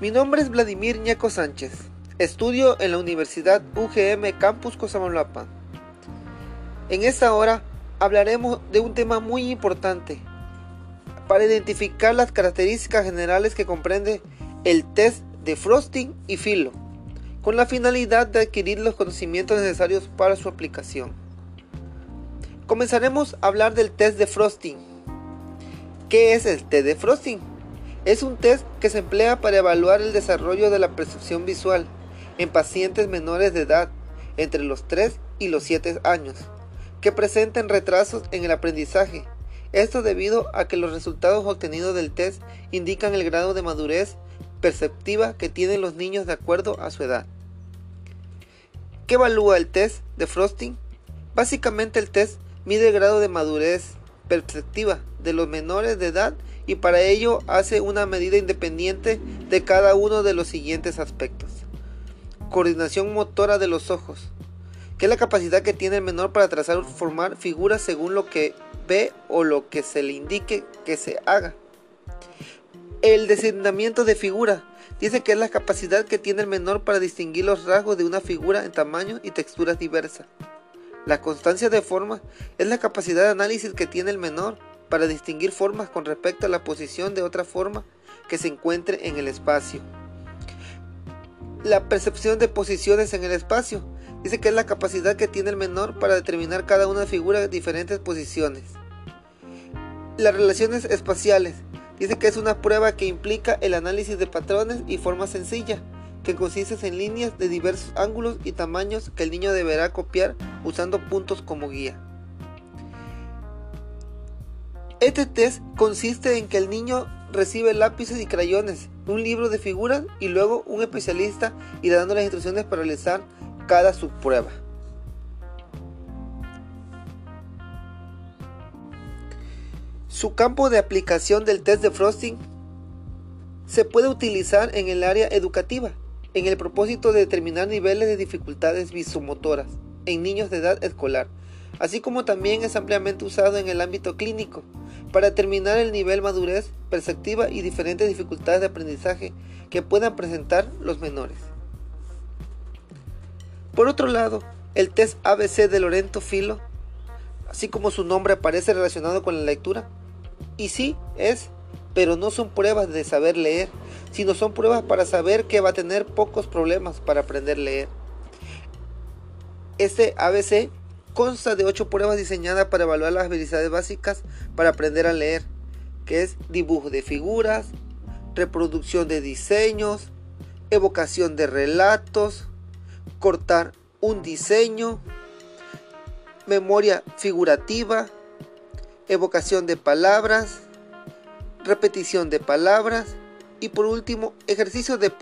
Mi nombre es Vladimir Ñeco Sánchez. Estudio en la Universidad UGM Campus Cosamaloapan. En esta hora hablaremos de un tema muy importante para identificar las características generales que comprende el test de Frosting y Filo, con la finalidad de adquirir los conocimientos necesarios para su aplicación. Comenzaremos a hablar del test de Frosting. ¿Qué es el test de Frosting? Es un test que se emplea para evaluar el desarrollo de la percepción visual en pacientes menores de edad entre los 3 y los 7 años, que presenten retrasos en el aprendizaje. Esto debido a que los resultados obtenidos del test indican el grado de madurez perceptiva que tienen los niños de acuerdo a su edad. ¿Qué evalúa el test de Frosting? Básicamente el test mide el grado de madurez perceptiva de los menores de edad y para ello hace una medida independiente de cada uno de los siguientes aspectos. Coordinación motora de los ojos, que es la capacidad que tiene el menor para trazar o formar figuras según lo que ve o lo que se le indique que se haga. El designamiento de figura dice que es la capacidad que tiene el menor para distinguir los rasgos de una figura en tamaño y texturas diversas. La constancia de forma es la capacidad de análisis que tiene el menor para distinguir formas con respecto a la posición de otra forma que se encuentre en el espacio. La percepción de posiciones en el espacio dice que es la capacidad que tiene el menor para determinar cada una figura en diferentes posiciones. Las relaciones espaciales Dice que es una prueba que implica el análisis de patrones y formas sencillas, que consiste en líneas de diversos ángulos y tamaños que el niño deberá copiar usando puntos como guía. Este test consiste en que el niño recibe lápices y crayones, un libro de figuras y luego un especialista irá dando las instrucciones para realizar cada subprueba. Su campo de aplicación del test de Frosting se puede utilizar en el área educativa, en el propósito de determinar niveles de dificultades visomotoras en niños de edad escolar, así como también es ampliamente usado en el ámbito clínico para determinar el nivel madurez perceptiva y diferentes dificultades de aprendizaje que puedan presentar los menores. Por otro lado, el test ABC de Lorento Filo, así como su nombre aparece relacionado con la lectura, y sí, es, pero no son pruebas de saber leer, sino son pruebas para saber que va a tener pocos problemas para aprender a leer. Este ABC consta de 8 pruebas diseñadas para evaluar las habilidades básicas para aprender a leer, que es dibujo de figuras, reproducción de diseños, evocación de relatos, cortar un diseño, memoria figurativa, evocación de palabras, repetición de palabras y por último ejercicio de,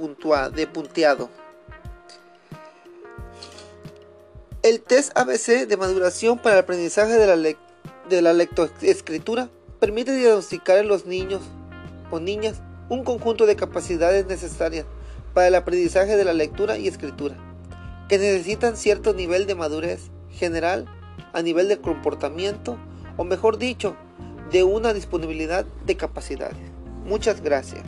de punteado. El test ABC de maduración para el aprendizaje de la, de la lectoescritura permite diagnosticar en los niños o niñas un conjunto de capacidades necesarias para el aprendizaje de la lectura y escritura, que necesitan cierto nivel de madurez general a nivel de comportamiento o mejor dicho, de una disponibilidad de capacidades. Muchas gracias.